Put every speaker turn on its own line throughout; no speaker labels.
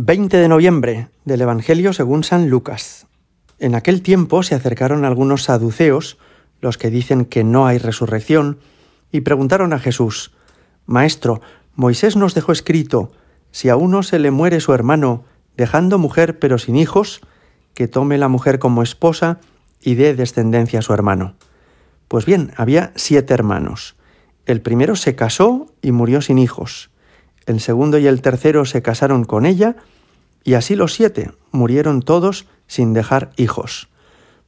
20 de noviembre del Evangelio según San Lucas. En aquel tiempo se acercaron algunos saduceos, los que dicen que no hay resurrección, y preguntaron a Jesús, Maestro, Moisés nos dejó escrito, si a uno se le muere su hermano, dejando mujer pero sin hijos, que tome la mujer como esposa y dé descendencia a su hermano. Pues bien, había siete hermanos. El primero se casó y murió sin hijos el segundo y el tercero se casaron con ella, y así los siete murieron todos sin dejar hijos.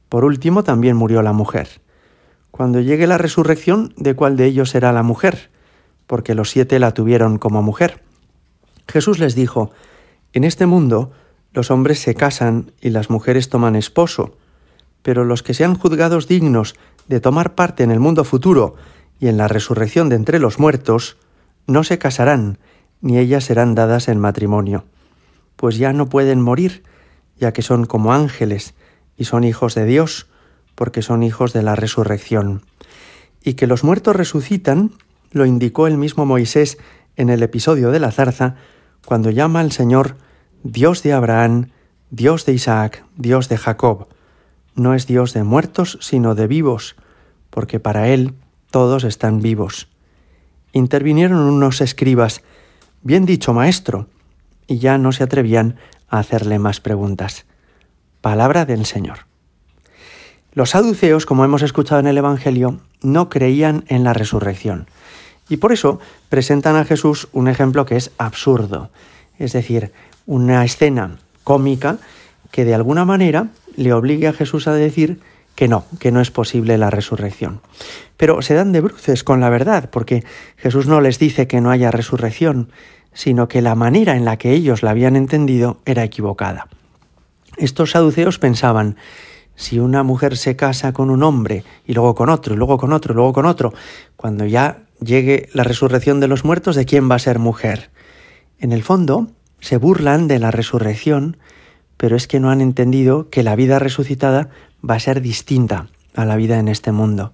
Por último también murió la mujer. Cuando llegue la resurrección, ¿de cuál de ellos será la mujer? Porque los siete la tuvieron como mujer. Jesús les dijo, En este mundo los hombres se casan y las mujeres toman esposo, pero los que sean juzgados dignos de tomar parte en el mundo futuro y en la resurrección de entre los muertos, no se casarán, ni ellas serán dadas en matrimonio, pues ya no pueden morir, ya que son como ángeles y son hijos de Dios, porque son hijos de la resurrección. Y que los muertos resucitan, lo indicó el mismo Moisés en el episodio de la zarza, cuando llama al Señor Dios de Abraham, Dios de Isaac, Dios de Jacob. No es Dios de muertos, sino de vivos, porque para Él todos están vivos. Intervinieron unos escribas Bien dicho, maestro. Y ya no se atrevían a hacerle más preguntas. Palabra del Señor. Los saduceos, como hemos escuchado en el Evangelio, no creían en la resurrección. Y por eso presentan a Jesús un ejemplo que es absurdo, es decir, una escena cómica que de alguna manera le obligue a Jesús a decir que no, que no es posible la resurrección. Pero se dan de bruces con la verdad, porque Jesús no les dice que no haya resurrección, sino que la manera en la que ellos la habían entendido era equivocada. Estos saduceos pensaban, si una mujer se casa con un hombre y luego con otro, y luego con otro, y luego con otro, cuando ya llegue la resurrección de los muertos, ¿de quién va a ser mujer? En el fondo, se burlan de la resurrección, pero es que no han entendido que la vida resucitada va a ser distinta a la vida en este mundo.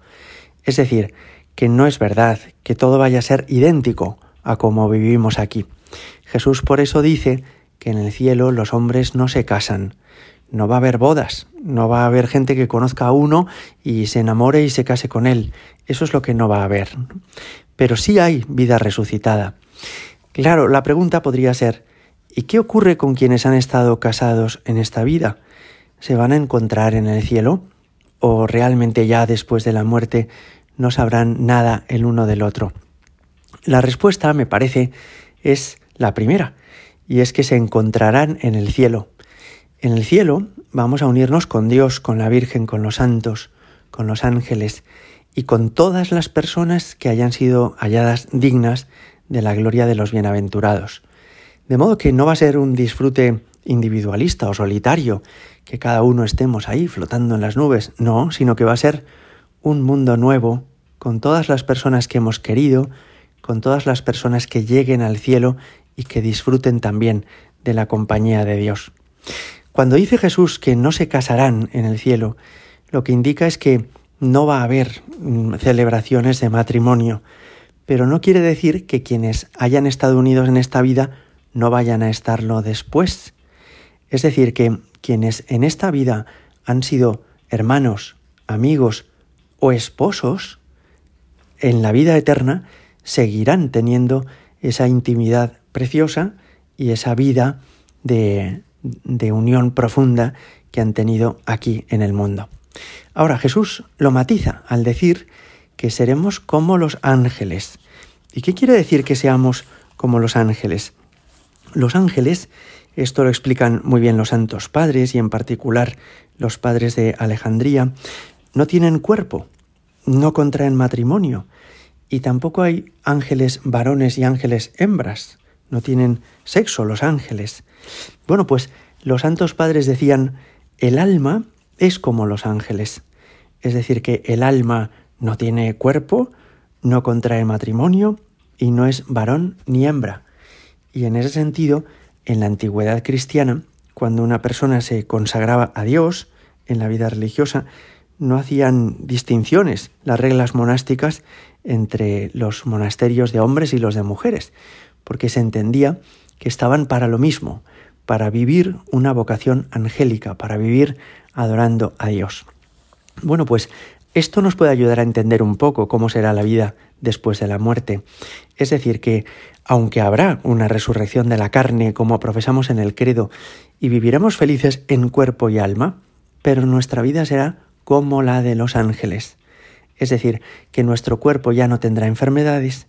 Es decir, que no es verdad que todo vaya a ser idéntico a como vivimos aquí. Jesús por eso dice que en el cielo los hombres no se casan, no va a haber bodas, no va a haber gente que conozca a uno y se enamore y se case con él. Eso es lo que no va a haber. Pero sí hay vida resucitada. Claro, la pregunta podría ser, ¿y qué ocurre con quienes han estado casados en esta vida? ¿Se van a encontrar en el cielo? ¿O realmente ya después de la muerte no sabrán nada el uno del otro? La respuesta, me parece, es la primera, y es que se encontrarán en el cielo. En el cielo vamos a unirnos con Dios, con la Virgen, con los santos, con los ángeles y con todas las personas que hayan sido halladas dignas de la gloria de los bienaventurados. De modo que no va a ser un disfrute individualista o solitario, que cada uno estemos ahí flotando en las nubes, no, sino que va a ser un mundo nuevo, con todas las personas que hemos querido, con todas las personas que lleguen al cielo y que disfruten también de la compañía de Dios. Cuando dice Jesús que no se casarán en el cielo, lo que indica es que no va a haber mm, celebraciones de matrimonio, pero no quiere decir que quienes hayan estado unidos en esta vida no vayan a estarlo después. Es decir, que quienes en esta vida han sido hermanos, amigos o esposos, en la vida eterna seguirán teniendo esa intimidad preciosa y esa vida de, unión profunda que han tenido aquí en el mundo. Ahora Jesús lo matiza al decir que seremos como los ángeles. ¿Y qué quiere decir que seamos como los ángeles? Los ángeles esto lo explican muy bien los santos padres y en particular los padres de Alejandría. No tienen cuerpo, no contraen matrimonio y tampoco hay ángeles varones y ángeles hembras. No tienen sexo los ángeles. Bueno, pues los santos padres decían, el alma es como los ángeles. Es decir, que el alma no tiene cuerpo, no contrae matrimonio y no es varón ni hembra. Y en ese sentido, en la antigüedad cristiana, cuando una persona se consagraba a Dios en la vida religiosa, no hacían distinciones las reglas monásticas entre los monasterios de hombres y los de mujeres, porque se entendía que estaban para lo mismo, para vivir una vocación angélica, para vivir adorando a Dios. Bueno, pues esto nos puede ayudar a entender un poco cómo será la vida después de la muerte. Es decir, que aunque habrá una resurrección de la carne, como profesamos en el credo, y viviremos felices en cuerpo y alma, pero nuestra vida será como la de los ángeles. Es decir, que nuestro cuerpo ya no tendrá enfermedades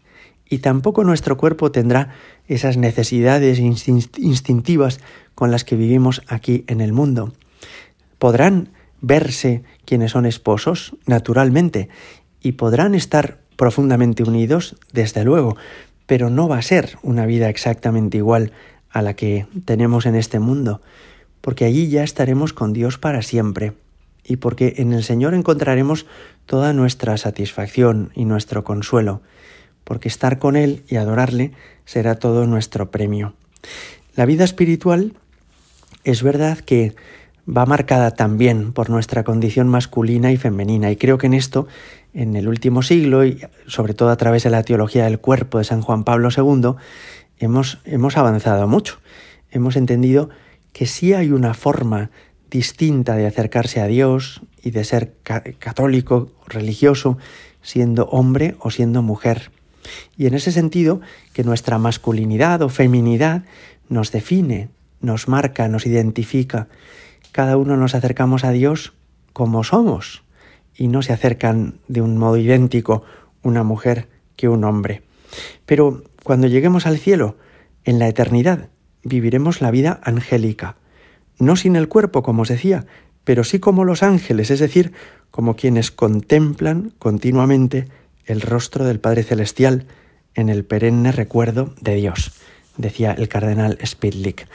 y tampoco nuestro cuerpo tendrá esas necesidades instintivas con las que vivimos aquí en el mundo. Podrán verse quienes son esposos, naturalmente, y podrán estar profundamente unidos, desde luego, pero no va a ser una vida exactamente igual a la que tenemos en este mundo, porque allí ya estaremos con Dios para siempre, y porque en el Señor encontraremos toda nuestra satisfacción y nuestro consuelo, porque estar con Él y adorarle será todo nuestro premio. La vida espiritual es verdad que va marcada también por nuestra condición masculina y femenina. Y creo que en esto, en el último siglo, y sobre todo a través de la teología del cuerpo de San Juan Pablo II, hemos, hemos avanzado mucho. Hemos entendido que sí hay una forma distinta de acercarse a Dios y de ser católico, religioso, siendo hombre o siendo mujer. Y en ese sentido, que nuestra masculinidad o feminidad nos define, nos marca, nos identifica cada uno nos acercamos a Dios como somos y no se acercan de un modo idéntico una mujer que un hombre. Pero cuando lleguemos al cielo, en la eternidad, viviremos la vida angélica, no sin el cuerpo, como os decía, pero sí como los ángeles, es decir, como quienes contemplan continuamente el rostro del Padre Celestial en el perenne recuerdo de Dios, decía el cardenal Spidlick.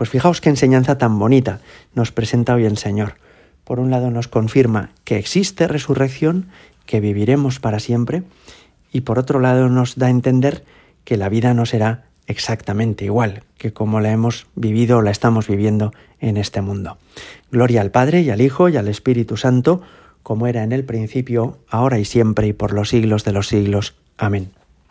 Pues fijaos qué enseñanza tan bonita nos presenta hoy el Señor. Por un lado nos confirma que existe resurrección, que viviremos para siempre, y por otro lado nos da a entender que la vida no será exactamente igual que como la hemos vivido o la estamos viviendo en este mundo. Gloria al Padre y al Hijo y al Espíritu Santo, como era en el principio, ahora y siempre y por los siglos de los siglos. Amén.